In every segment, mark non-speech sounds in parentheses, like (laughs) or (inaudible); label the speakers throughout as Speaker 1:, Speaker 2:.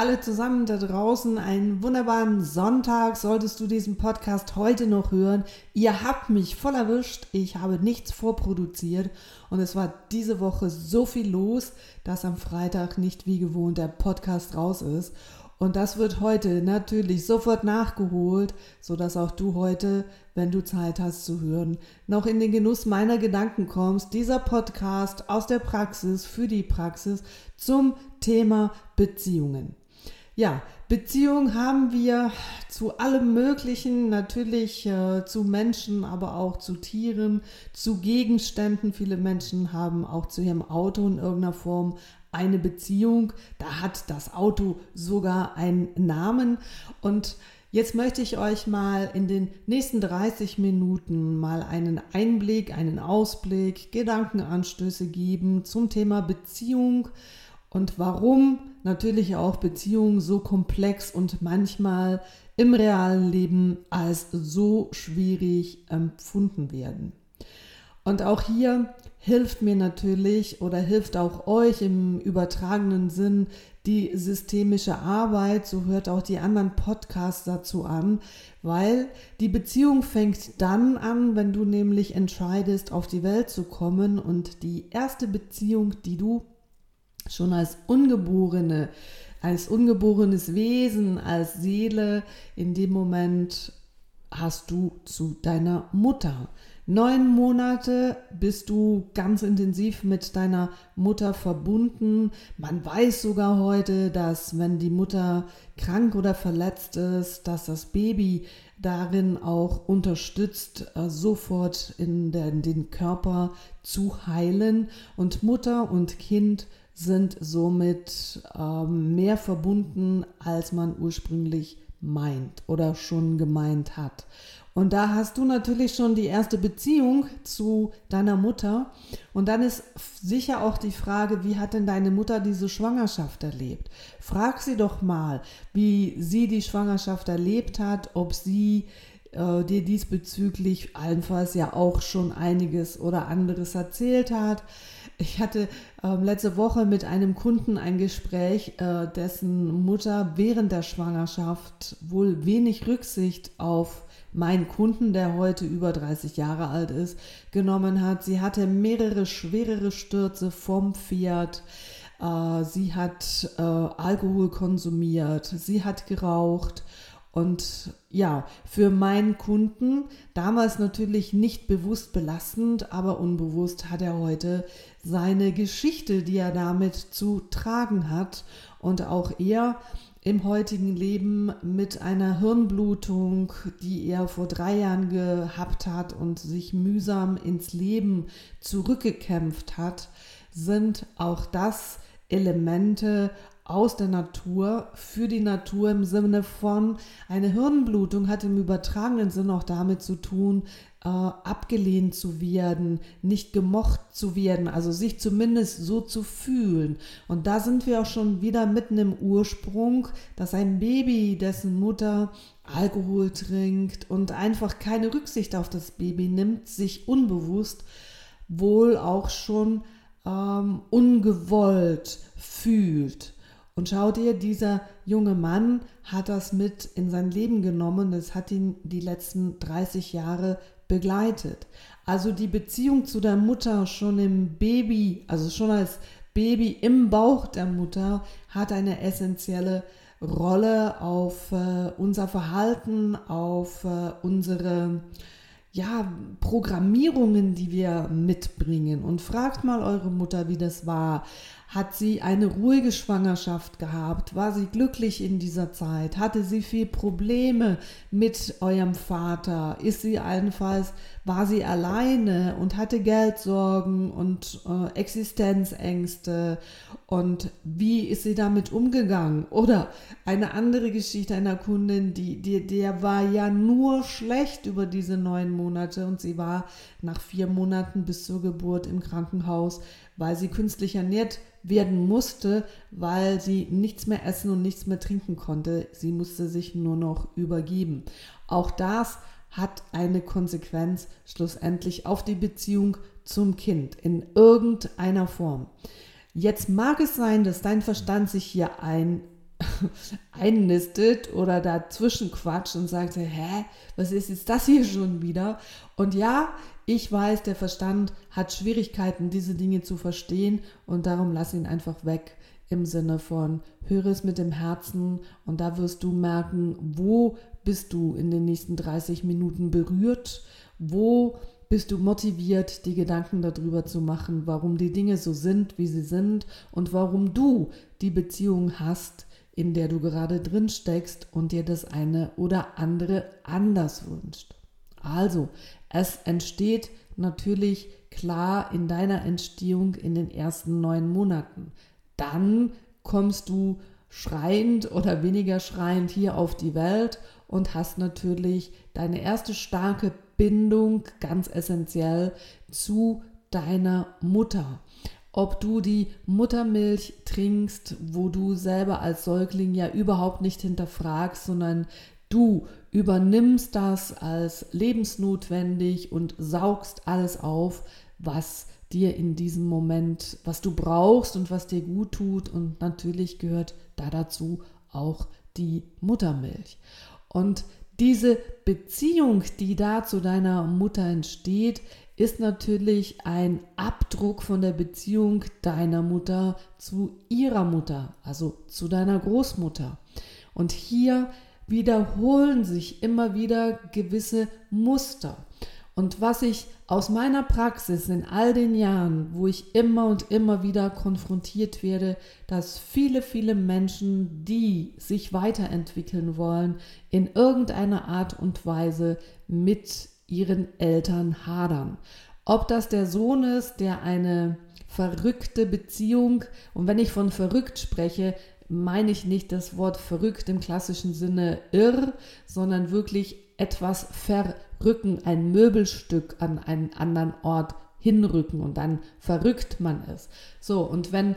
Speaker 1: Alle zusammen da draußen, einen wunderbaren Sonntag solltest du diesen Podcast heute noch hören. Ihr habt mich voll erwischt, ich habe nichts vorproduziert und es war diese Woche so viel los, dass am Freitag nicht wie gewohnt der Podcast raus ist. Und das wird heute natürlich sofort nachgeholt, sodass auch du heute, wenn du Zeit hast zu hören, noch in den Genuss meiner Gedanken kommst. Dieser Podcast aus der Praxis für die Praxis zum Thema Beziehungen. Ja, Beziehung haben wir zu allem Möglichen, natürlich äh, zu Menschen, aber auch zu Tieren, zu Gegenständen. Viele Menschen haben auch zu ihrem Auto in irgendeiner Form eine Beziehung. Da hat das Auto sogar einen Namen. Und jetzt möchte ich euch mal in den nächsten 30 Minuten mal einen Einblick, einen Ausblick, Gedankenanstöße geben zum Thema Beziehung und warum natürlich auch Beziehungen so komplex und manchmal im realen Leben als so schwierig empfunden werden. Und auch hier hilft mir natürlich oder hilft auch euch im übertragenen Sinn die systemische Arbeit, so hört auch die anderen Podcasts dazu an, weil die Beziehung fängt dann an, wenn du nämlich entscheidest, auf die Welt zu kommen und die erste Beziehung, die du schon als Ungeborene, als ungeborenes Wesen, als Seele, in dem Moment hast du zu deiner Mutter. Neun Monate bist du ganz intensiv mit deiner Mutter verbunden. Man weiß sogar heute, dass wenn die Mutter krank oder verletzt ist, dass das Baby darin auch unterstützt, äh, sofort in, den Körper zu heilen. Und Mutter und Kind sind somit ähm, mehr verbunden, als man ursprünglich meint oder schon gemeint hat. Und da hast du natürlich schon die erste Beziehung zu deiner Mutter. Und dann ist sicher auch die Frage, wie hat denn deine Mutter diese Schwangerschaft erlebt? Frag sie doch mal, wie sie die Schwangerschaft erlebt hat, ob sie äh, dir diesbezüglich allenfalls ja auch schon einiges oder anderes erzählt hat. Ich hatte äh, letzte Woche mit einem Kunden ein Gespräch, äh, dessen Mutter während der Schwangerschaft wohl wenig Rücksicht auf meinen Kunden, der heute über 30 Jahre alt ist, genommen hat. Sie hatte mehrere schwerere Stürze vom Pferd. Äh, sie hat äh, Alkohol konsumiert. Sie hat geraucht. Und ja, für meinen Kunden, damals natürlich nicht bewusst belastend, aber unbewusst hat er heute seine Geschichte, die er damit zu tragen hat. Und auch er im heutigen Leben mit einer Hirnblutung, die er vor drei Jahren gehabt hat und sich mühsam ins Leben zurückgekämpft hat, sind auch das Elemente aus der Natur für die Natur im Sinne von eine Hirnblutung hat im übertragenen Sinn auch damit zu tun, äh, abgelehnt zu werden, nicht gemocht zu werden, also sich zumindest so zu fühlen. Und da sind wir auch schon wieder mitten im Ursprung, dass ein Baby, dessen Mutter Alkohol trinkt und einfach keine Rücksicht auf das Baby nimmt, sich unbewusst wohl auch schon ähm, ungewollt fühlt. Und schau dir, dieser junge Mann hat das mit in sein Leben genommen. Das hat ihn die letzten 30 Jahre begleitet. Also die Beziehung zu der Mutter schon im Baby, also schon als Baby im Bauch der Mutter, hat eine essentielle Rolle auf äh, unser Verhalten, auf äh, unsere ja, Programmierungen, die wir mitbringen. Und fragt mal eure Mutter, wie das war. Hat sie eine ruhige Schwangerschaft gehabt? War sie glücklich in dieser Zeit? Hatte sie viel Probleme mit eurem Vater? Ist sie allenfalls, war sie alleine und hatte Geldsorgen und äh, Existenzängste? Und wie ist sie damit umgegangen? Oder eine andere Geschichte einer Kundin, die, die, der war ja nur schlecht über diese neun Monate und sie war nach vier Monaten bis zur Geburt im Krankenhaus, weil sie künstlich ernährt werden musste, weil sie nichts mehr essen und nichts mehr trinken konnte. Sie musste sich nur noch übergeben. Auch das hat eine Konsequenz schlussendlich auf die Beziehung zum Kind in irgendeiner Form. Jetzt mag es sein, dass dein Verstand sich hier ein, (laughs) einnistet oder dazwischen quatscht und sagt, hä, was ist jetzt das hier schon wieder? Und ja, ich weiß, der Verstand hat Schwierigkeiten, diese Dinge zu verstehen und darum lass ihn einfach weg im Sinne von, höre es mit dem Herzen und da wirst du merken, wo bist du in den nächsten 30 Minuten berührt, wo bist du motiviert, die Gedanken darüber zu machen, warum die Dinge so sind, wie sie sind und warum du die Beziehung hast, in der du gerade drin steckst und dir das eine oder andere anders wünscht. Also, es entsteht natürlich klar in deiner Entstehung in den ersten neun Monaten. Dann kommst du schreiend oder weniger schreiend hier auf die Welt und hast natürlich deine erste starke Bindung ganz essentiell zu deiner Mutter. Ob du die Muttermilch trinkst, wo du selber als Säugling ja überhaupt nicht hinterfragst, sondern du übernimmst das als lebensnotwendig und saugst alles auf, was dir in diesem Moment, was du brauchst und was dir gut tut. Und natürlich gehört da dazu auch die Muttermilch. Und diese Beziehung, die da zu deiner Mutter entsteht, ist natürlich ein Abdruck von der Beziehung deiner Mutter zu ihrer Mutter, also zu deiner Großmutter. Und hier wiederholen sich immer wieder gewisse Muster. Und was ich aus meiner Praxis in all den Jahren, wo ich immer und immer wieder konfrontiert werde, dass viele, viele Menschen, die sich weiterentwickeln wollen, in irgendeiner Art und Weise mit ihren Eltern hadern. Ob das der Sohn ist, der eine verrückte Beziehung, und wenn ich von verrückt spreche, meine ich nicht das Wort verrückt im klassischen Sinne irr, sondern wirklich etwas verrücken, ein Möbelstück an einen anderen Ort hinrücken und dann verrückt man es. So, und wenn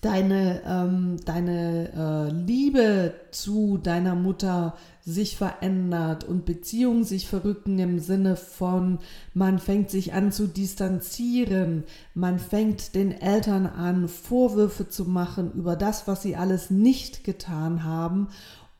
Speaker 1: deine, ähm, deine äh, Liebe zu deiner Mutter sich verändert und Beziehungen sich verrücken im Sinne von, man fängt sich an zu distanzieren, man fängt den Eltern an, Vorwürfe zu machen über das, was sie alles nicht getan haben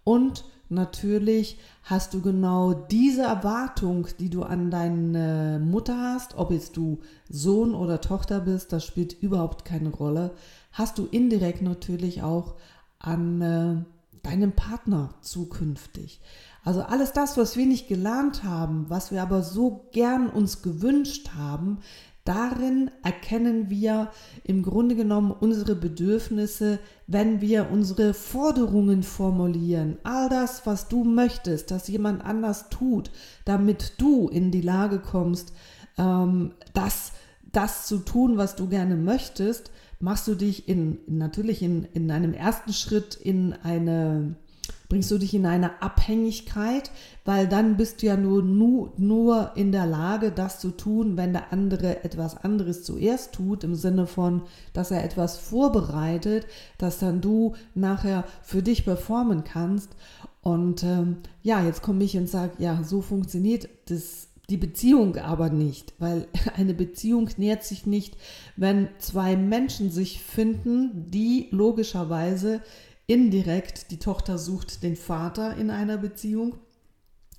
Speaker 1: und natürlich hast du genau diese Erwartung, die du an deine Mutter hast, ob jetzt du Sohn oder Tochter bist, das spielt überhaupt keine Rolle, hast du indirekt natürlich auch an äh, deinem Partner zukünftig. Also alles das, was wir nicht gelernt haben, was wir aber so gern uns gewünscht haben, Darin erkennen wir im Grunde genommen unsere Bedürfnisse, wenn wir unsere Forderungen formulieren. All das, was du möchtest, dass jemand anders tut, damit du in die Lage kommst, ähm, das, das zu tun, was du gerne möchtest, machst du dich in, natürlich in, in einem ersten Schritt in eine bringst du dich in eine Abhängigkeit, weil dann bist du ja nur, nur, nur in der Lage, das zu tun, wenn der andere etwas anderes zuerst tut, im Sinne von, dass er etwas vorbereitet, dass dann du nachher für dich performen kannst. Und ähm, ja, jetzt komme ich und sage, ja, so funktioniert das die Beziehung aber nicht, weil (laughs) eine Beziehung nährt sich nicht, wenn zwei Menschen sich finden, die logischerweise indirekt, die Tochter sucht den Vater in einer Beziehung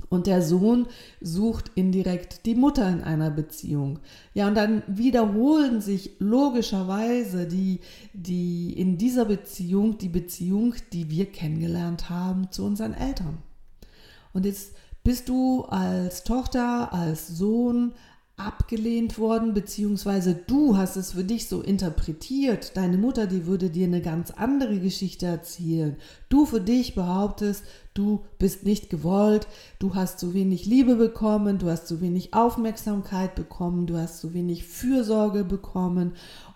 Speaker 1: und der Sohn sucht indirekt die Mutter in einer Beziehung. Ja, und dann wiederholen sich logischerweise die, die in dieser Beziehung die Beziehung, die wir kennengelernt haben zu unseren Eltern. Und jetzt bist du als Tochter, als Sohn, abgelehnt worden, beziehungsweise du hast es für dich so interpretiert. Deine Mutter, die würde dir eine ganz andere Geschichte erzählen. Du für dich behauptest, du bist nicht gewollt, du hast zu wenig Liebe bekommen, du hast zu wenig Aufmerksamkeit bekommen, du hast zu wenig Fürsorge bekommen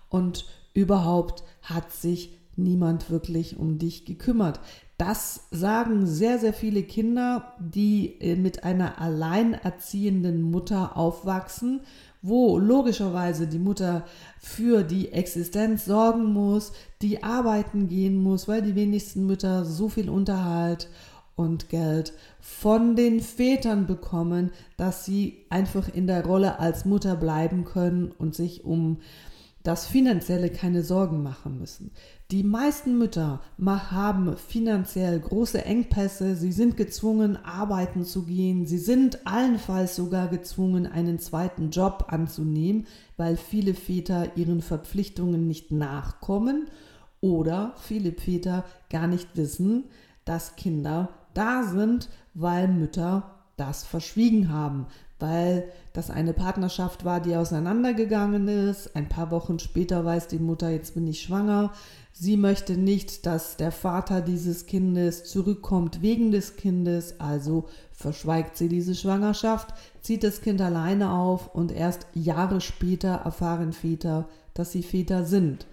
Speaker 1: und überhaupt hat sich niemand wirklich um dich gekümmert. Das sagen sehr, sehr viele Kinder, die äh, mit einer alleinerziehenden Mutter aufwachsen, wo logischerweise die Mutter für die Existenz sorgen muss, die arbeiten gehen muss, weil die wenigsten Mütter so viel Unterhalt und Geld von den Vätern bekommen, dass sie einfach in der Rolle als Mutter bleiben können und sich um das Finanzielle keine Sorgen machen müssen. Die meisten Mütter haben finanziell große Engpässe, sie sind gezwungen, arbeiten zu gehen, sie sind allenfalls sogar gezwungen, einen zweiten Job anzunehmen, weil viele Väter ihren Verpflichtungen nicht nachkommen oder viele Väter gar nicht wissen, dass Kinder da sind, weil Mütter das verschwiegen haben, weil das eine Partnerschaft war, die auseinandergegangen ist. Ein paar Wochen später weiß die Mutter, jetzt bin ich schwanger. Sie möchte nicht, dass der Vater dieses Kindes zurückkommt wegen des Kindes, also verschweigt sie diese Schwangerschaft, zieht das Kind alleine auf und erst Jahre später erfahren Väter, dass sie Väter sind.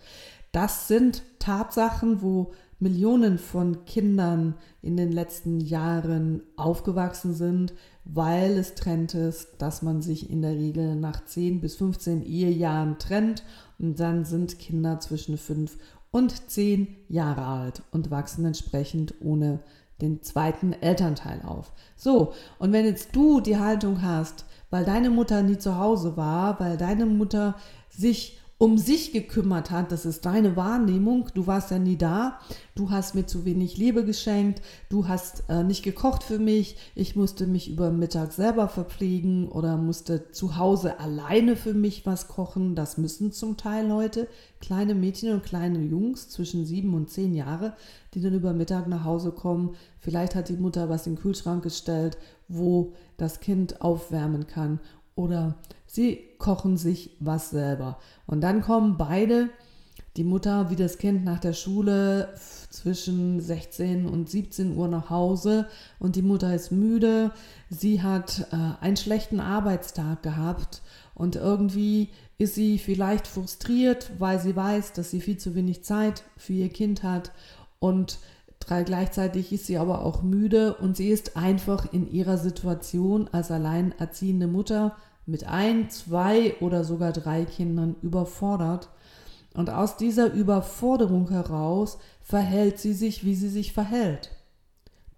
Speaker 1: Das sind Tatsachen, wo Millionen von Kindern in den letzten Jahren aufgewachsen sind, weil es Trend ist, dass man sich in der Regel nach 10 bis 15 Ehejahren trennt und dann sind Kinder zwischen 5 und 10 Jahre alt und wachsen entsprechend ohne den zweiten Elternteil auf. So, und wenn jetzt du die Haltung hast, weil deine Mutter nie zu Hause war, weil deine Mutter sich um sich gekümmert hat, das ist deine Wahrnehmung, du warst ja nie da, du hast mir zu wenig Liebe geschenkt, du hast äh, nicht gekocht für mich, ich musste mich über Mittag selber verpflegen oder musste zu Hause alleine für mich was kochen, das müssen zum Teil Leute, kleine Mädchen und kleine Jungs zwischen sieben und zehn Jahre, die dann über Mittag nach Hause kommen, vielleicht hat die Mutter was in den Kühlschrank gestellt, wo das Kind aufwärmen kann. Oder sie kochen sich was selber. Und dann kommen beide, die Mutter wie das Kind nach der Schule zwischen 16 und 17 Uhr nach Hause und die Mutter ist müde. Sie hat äh, einen schlechten Arbeitstag gehabt und irgendwie ist sie vielleicht frustriert, weil sie weiß, dass sie viel zu wenig Zeit für ihr Kind hat und gleichzeitig ist sie aber auch müde und sie ist einfach in ihrer Situation als alleinerziehende Mutter mit ein, zwei oder sogar drei Kindern überfordert. Und aus dieser Überforderung heraus verhält sie sich, wie sie sich verhält.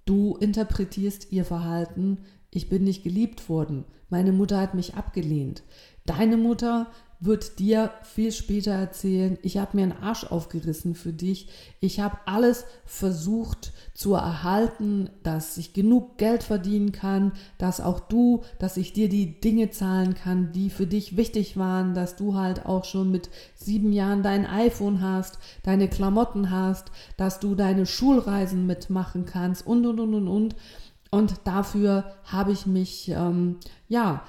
Speaker 1: Du interpretierst ihr Verhalten, ich bin nicht geliebt worden, meine Mutter hat mich abgelehnt. Deine Mutter wird dir viel später erzählen, ich habe mir einen Arsch aufgerissen für dich, ich habe alles versucht zu erhalten, dass ich genug Geld verdienen kann, dass auch du, dass ich dir die Dinge zahlen kann, die für dich wichtig waren, dass du halt auch schon mit sieben Jahren dein iPhone hast, deine Klamotten hast, dass du deine Schulreisen mitmachen kannst und und und und und. Und dafür habe ich mich, ähm, ja,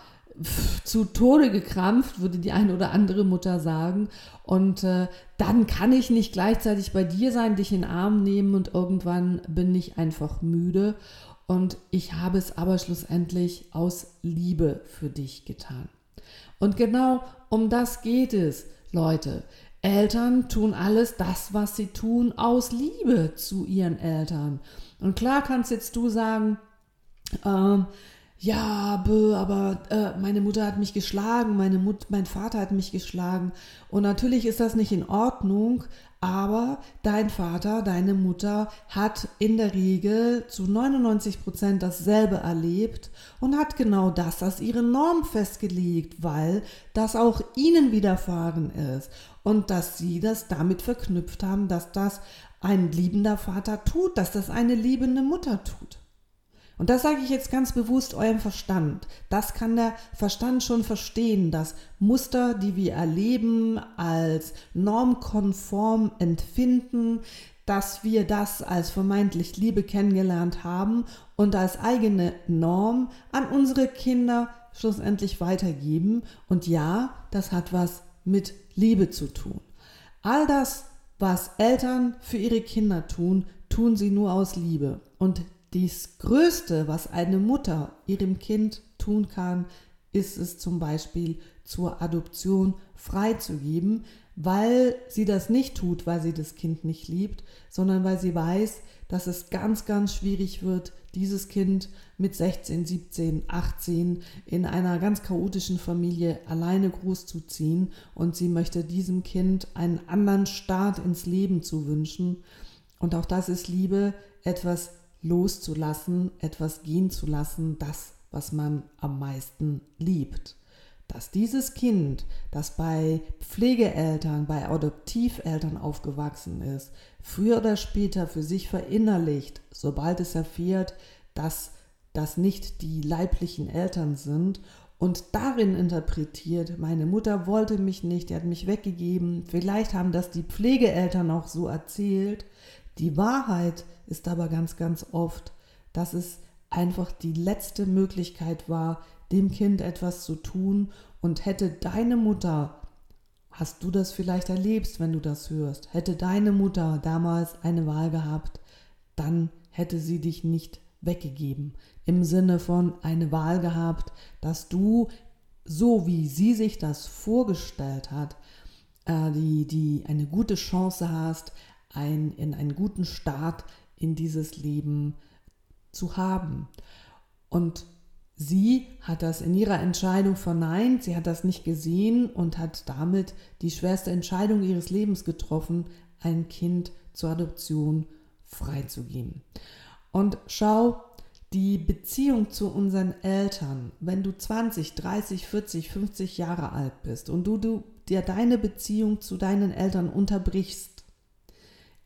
Speaker 1: zu Tode gekrampft, würde die eine oder andere Mutter sagen. Und äh, dann kann ich nicht gleichzeitig bei dir sein, dich in den Arm nehmen und irgendwann bin ich einfach müde. Und ich habe es aber schlussendlich aus Liebe für dich getan. Und genau um das geht es, Leute. Eltern tun alles das, was sie tun, aus Liebe zu ihren Eltern. Und klar kannst jetzt du sagen, ähm, ja, bö, aber äh, meine Mutter hat mich geschlagen, meine Mut mein Vater hat mich geschlagen. Und natürlich ist das nicht in Ordnung, aber dein Vater, deine Mutter hat in der Regel zu 99 Prozent dasselbe erlebt und hat genau das als ihre Norm festgelegt, weil das auch ihnen widerfahren ist und dass sie das damit verknüpft haben, dass das ein liebender Vater tut, dass das eine liebende Mutter tut. Und das sage ich jetzt ganz bewusst eurem Verstand. Das kann der Verstand schon verstehen, dass Muster, die wir erleben, als normkonform empfinden, dass wir das als vermeintlich Liebe kennengelernt haben und als eigene Norm an unsere Kinder schlussendlich weitergeben. Und ja, das hat was mit Liebe zu tun. All das, was Eltern für ihre Kinder tun, tun sie nur aus Liebe. Und das Größte, was eine Mutter ihrem Kind tun kann, ist es zum Beispiel zur Adoption freizugeben, weil sie das nicht tut, weil sie das Kind nicht liebt, sondern weil sie weiß, dass es ganz, ganz schwierig wird, dieses Kind mit 16, 17, 18 in einer ganz chaotischen Familie alleine großzuziehen und sie möchte diesem Kind einen anderen Start ins Leben zu wünschen. Und auch das ist Liebe, etwas loszulassen, etwas gehen zu lassen, das, was man am meisten liebt dass dieses Kind, das bei Pflegeeltern, bei Adoptiveltern aufgewachsen ist, früher oder später für sich verinnerlicht, sobald es erfährt, dass das nicht die leiblichen Eltern sind und darin interpretiert, meine Mutter wollte mich nicht, die hat mich weggegeben, vielleicht haben das die Pflegeeltern auch so erzählt. Die Wahrheit ist aber ganz, ganz oft, dass es einfach die letzte Möglichkeit war, dem Kind etwas zu tun und hätte deine Mutter, hast du das vielleicht erlebst, wenn du das hörst, hätte deine Mutter damals eine Wahl gehabt, dann hätte sie dich nicht weggegeben. Im Sinne von eine Wahl gehabt, dass du, so wie sie sich das vorgestellt hat, äh, die, die eine gute Chance hast, ein, in einen guten Start in dieses Leben zu haben. Und Sie hat das in ihrer Entscheidung verneint, sie hat das nicht gesehen und hat damit die schwerste Entscheidung ihres Lebens getroffen, ein Kind zur Adoption freizugeben. Und schau, die Beziehung zu unseren Eltern, wenn du 20, 30, 40, 50 Jahre alt bist und du, du dir deine Beziehung zu deinen Eltern unterbrichst,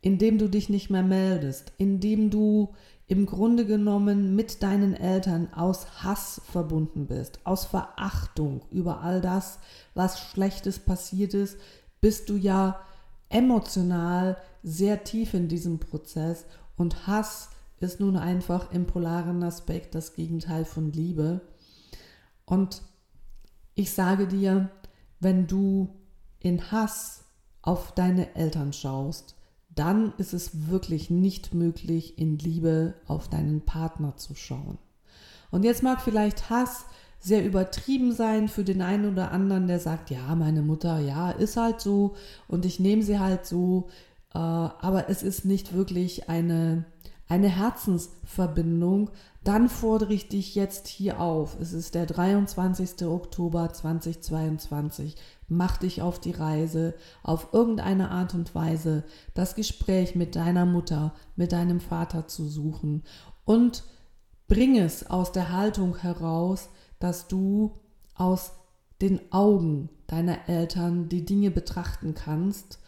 Speaker 1: indem du dich nicht mehr meldest, indem du im Grunde genommen mit deinen Eltern aus Hass verbunden bist, aus Verachtung über all das, was Schlechtes passiert ist, bist du ja emotional sehr tief in diesem Prozess und Hass ist nun einfach im polaren Aspekt das Gegenteil von Liebe. Und ich sage dir, wenn du in Hass auf deine Eltern schaust, dann ist es wirklich nicht möglich, in Liebe auf deinen Partner zu schauen. Und jetzt mag vielleicht Hass sehr übertrieben sein für den einen oder anderen, der sagt, ja, meine Mutter, ja, ist halt so und ich nehme sie halt so, äh, aber es ist nicht wirklich eine, eine Herzensverbindung, dann fordere ich dich jetzt hier auf. Es ist der 23. Oktober 2022 mach dich auf die Reise, auf irgendeine Art und Weise das Gespräch mit deiner Mutter, mit deinem Vater zu suchen und bring es aus der Haltung heraus, dass du aus den Augen deiner Eltern die Dinge betrachten kannst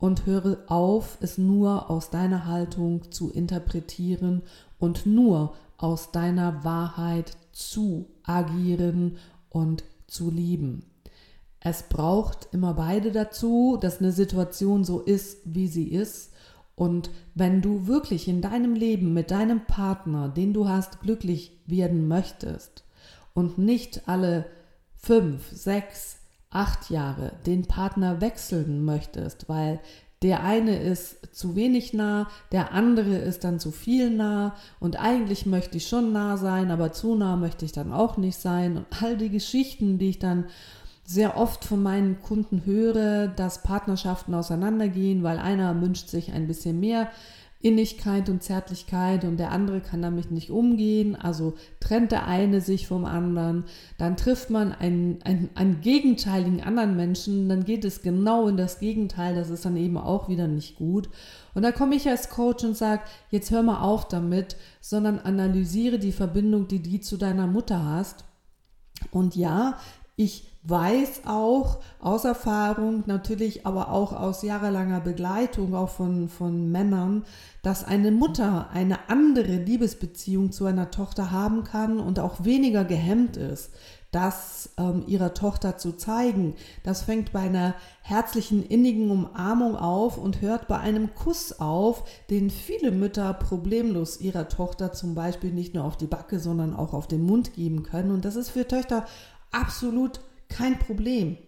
Speaker 1: und höre auf, es nur aus deiner Haltung zu interpretieren und nur aus deiner Wahrheit zu agieren und zu lieben. Es braucht immer beide dazu, dass eine Situation so ist, wie sie ist. Und wenn du wirklich in deinem Leben mit deinem Partner, den du hast, glücklich werden möchtest und nicht alle fünf, sechs, acht Jahre den Partner wechseln möchtest, weil der eine ist zu wenig nah, der andere ist dann zu viel nah und eigentlich möchte ich schon nah sein, aber zu nah möchte ich dann auch nicht sein und all die Geschichten, die ich dann sehr oft von meinen Kunden höre, dass Partnerschaften auseinandergehen, weil einer wünscht sich ein bisschen mehr Innigkeit und Zärtlichkeit und der andere kann damit nicht umgehen, also trennt der eine sich vom anderen, dann trifft man einen, einen, einen gegenteiligen anderen Menschen, dann geht es genau in das Gegenteil, das ist dann eben auch wieder nicht gut. Und da komme ich als Coach und sage, jetzt hör mal auf damit, sondern analysiere die Verbindung, die du zu deiner Mutter hast. Und ja, ich weiß auch aus Erfahrung, natürlich aber auch aus jahrelanger Begleitung, auch von, von Männern, dass eine Mutter eine andere Liebesbeziehung zu einer Tochter haben kann und auch weniger gehemmt ist, das ähm, ihrer Tochter zu zeigen. Das fängt bei einer herzlichen, innigen Umarmung auf und hört bei einem Kuss auf, den viele Mütter problemlos ihrer Tochter zum Beispiel nicht nur auf die Backe, sondern auch auf den Mund geben können. Und das ist für Töchter absolut kein Problem.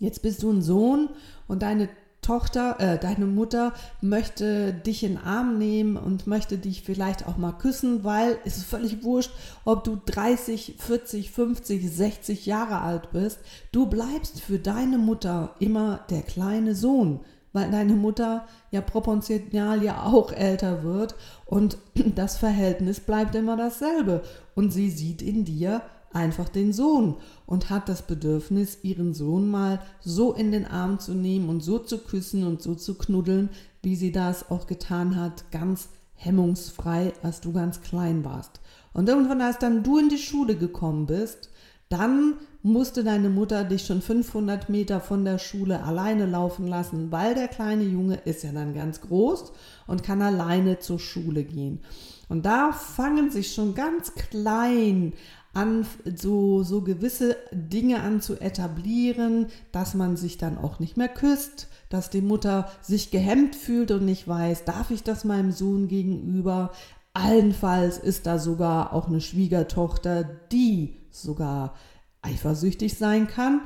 Speaker 1: Jetzt bist du ein Sohn und deine Tochter, äh, deine Mutter möchte dich in den Arm nehmen und möchte dich vielleicht auch mal küssen, weil es ist völlig wurscht, ob du 30, 40, 50, 60 Jahre alt bist. Du bleibst für deine Mutter immer der kleine Sohn, weil deine Mutter ja proportional ja auch älter wird und (clears throat) das Verhältnis bleibt immer dasselbe und sie sieht in dir einfach den Sohn und hat das Bedürfnis, ihren Sohn mal so in den Arm zu nehmen und so zu küssen und so zu knuddeln, wie sie das auch getan hat, ganz hemmungsfrei, als du ganz klein warst. Und irgendwann, als dann du in die Schule gekommen bist, dann musste deine Mutter dich schon 500 Meter von der Schule alleine laufen lassen, weil der kleine Junge ist ja dann ganz groß und kann alleine zur Schule gehen. Und da fangen sich schon ganz klein an, so, so gewisse Dinge an zu etablieren, dass man sich dann auch nicht mehr küsst, dass die Mutter sich gehemmt fühlt und nicht weiß, darf ich das meinem Sohn gegenüber? Allenfalls ist da sogar auch eine Schwiegertochter, die sogar eifersüchtig sein kann.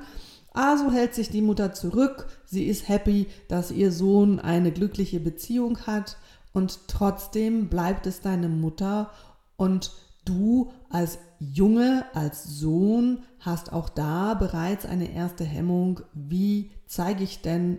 Speaker 1: Also hält sich die Mutter zurück. Sie ist happy, dass ihr Sohn eine glückliche Beziehung hat und trotzdem bleibt es deine Mutter und du als Junge, als Sohn hast auch da bereits eine erste Hemmung, wie zeige ich denn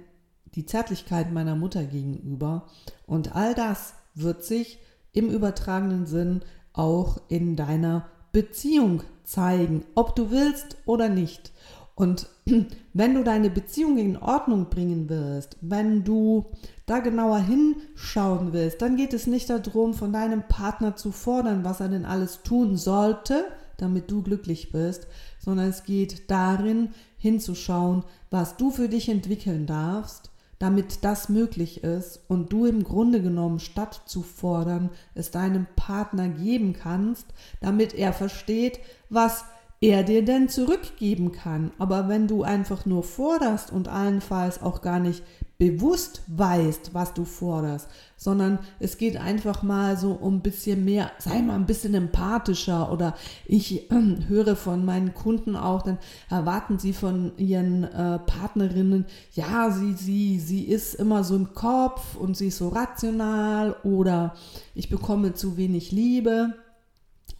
Speaker 1: die Zärtlichkeit meiner Mutter gegenüber. Und all das wird sich im übertragenen Sinn auch in deiner Beziehung zeigen, ob du willst oder nicht. Und (clears throat) wenn du deine Beziehung in Ordnung bringen willst, wenn du da genauer hinschauen willst, dann geht es nicht darum, von deinem Partner zu fordern, was er denn alles tun sollte, damit du glücklich bist, sondern es geht darin, hinzuschauen, was du für dich entwickeln darfst, damit das möglich ist und du im Grunde genommen statt zu fordern, es deinem Partner geben kannst, damit er versteht, was er dir denn zurückgeben kann. Aber wenn du einfach nur forderst und allenfalls auch gar nicht bewusst weißt, was du forderst, sondern es geht einfach mal so um ein bisschen mehr, sei mal ein bisschen empathischer oder ich äh, höre von meinen Kunden auch, dann erwarten sie von ihren äh, Partnerinnen, ja, sie, sie, sie ist immer so im Kopf und sie ist so rational oder ich bekomme zu wenig Liebe.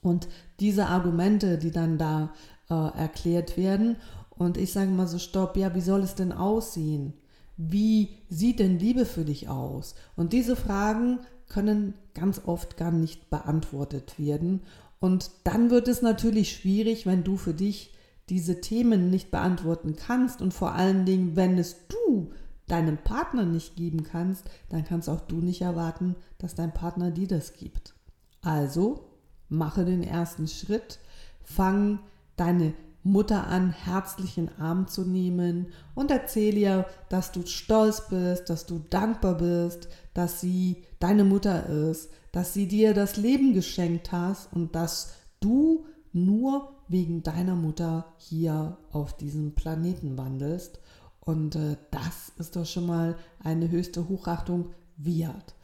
Speaker 1: Und diese Argumente, die dann da äh, erklärt werden. Und ich sage mal so, stopp, ja, wie soll es denn aussehen? Wie sieht denn Liebe für dich aus? Und diese Fragen können ganz oft gar nicht beantwortet werden. Und dann wird es natürlich schwierig, wenn du für dich diese Themen nicht beantworten kannst und vor allen Dingen, wenn es du deinem Partner nicht geben kannst, dann kannst auch du nicht erwarten, dass dein Partner dir das gibt. Also mache den ersten Schritt, fang deine Mutter an, herzlich in den Arm zu nehmen und erzähle ihr, dass du stolz bist, dass du dankbar bist, dass sie deine Mutter ist, dass sie dir das Leben geschenkt hast und dass du nur wegen deiner Mutter hier auf diesem Planeten wandelst. Und äh, das ist doch schon mal eine höchste Hochachtung wert.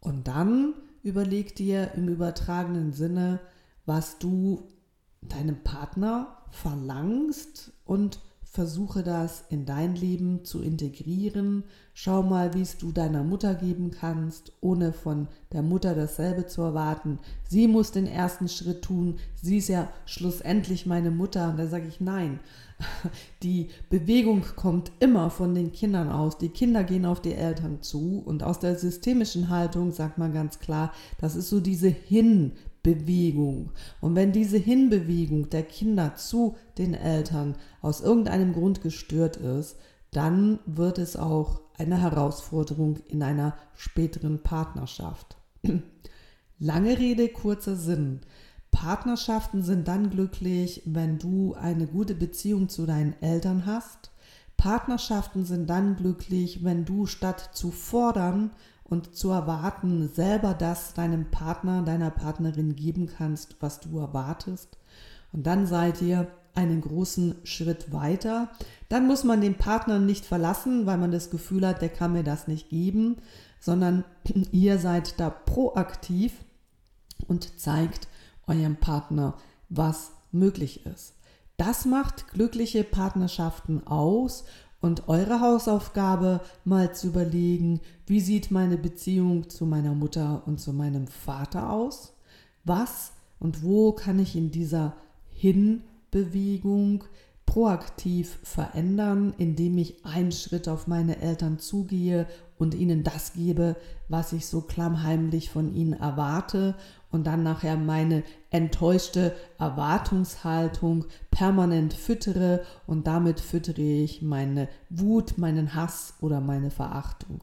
Speaker 1: Und dann überleg dir im übertragenen Sinne, was du deinem Partner verlangst und versuche das in dein Leben zu integrieren. Schau mal, wie es du deiner Mutter geben kannst, ohne von der Mutter dasselbe zu erwarten. Sie muss den ersten Schritt tun. Sie ist ja schlussendlich meine Mutter. Und da sage ich nein. (laughs) Die Bewegung kommt immer von den Kindern aus. Die Kinder gehen auf die Eltern zu. Und aus der systemischen Haltung sagt man ganz klar, das ist so diese Hin- Bewegung. Und wenn diese Hinbewegung der Kinder zu den Eltern aus irgendeinem Grund gestört ist, dann wird es auch eine Herausforderung in einer späteren Partnerschaft. (clears throat) Lange Rede, kurzer Sinn. Partnerschaften sind dann glücklich, wenn du eine gute Beziehung zu deinen Eltern hast. Partnerschaften sind dann glücklich, wenn du statt zu fordern und zu erwarten, selber das deinem Partner, deiner Partnerin geben kannst, was du erwartest. Und dann seid ihr einen großen Schritt weiter. Dann muss man den Partner nicht verlassen, weil man das Gefühl hat, der kann mir das nicht geben, sondern (clears throat) ihr seid da proaktiv und zeigt eurem Partner, was möglich ist. Das macht glückliche Partnerschaften aus und eure Hausaufgabe mal zu überlegen, wie sieht meine Beziehung zu meiner Mutter und zu meinem Vater aus? Was und wo kann ich in dieser Hinbewegung proaktiv verändern, indem ich einen Schritt auf meine Eltern zugehe und ihnen das gebe, was ich so klammheimlich von ihnen erwarte und dann nachher meine enttäuschte Erwartungshaltung permanent füttere und damit füttere ich meine Wut, meinen Hass oder meine Verachtung.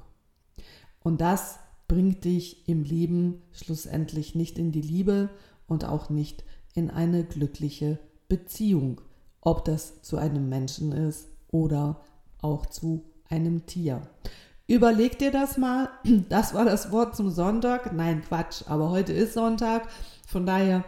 Speaker 1: Und das bringt dich im Leben schlussendlich nicht in die Liebe und auch nicht in eine glückliche Beziehung, ob das zu einem Menschen ist oder auch zu einem Tier. Überleg dir das mal. (clears throat) Das war das Wort zum Sonntag. Nein, Quatsch, aber heute ist Sonntag. Von daher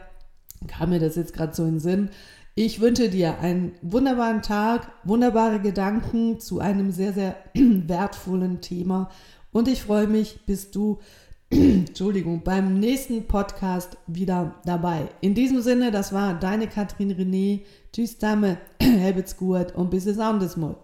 Speaker 1: kam mir das jetzt gerade so in den Sinn. Ich wünsche dir einen wunderbaren Tag, wunderbare Gedanken zu einem sehr, sehr (clears throat) wertvollen Thema. Und ich freue mich, bis du, (clears throat) Entschuldigung, beim nächsten Podcast wieder dabei. In diesem Sinne, das war deine Katrin René. Tschüss, Dame, habt's gut und bis es anderes Mal.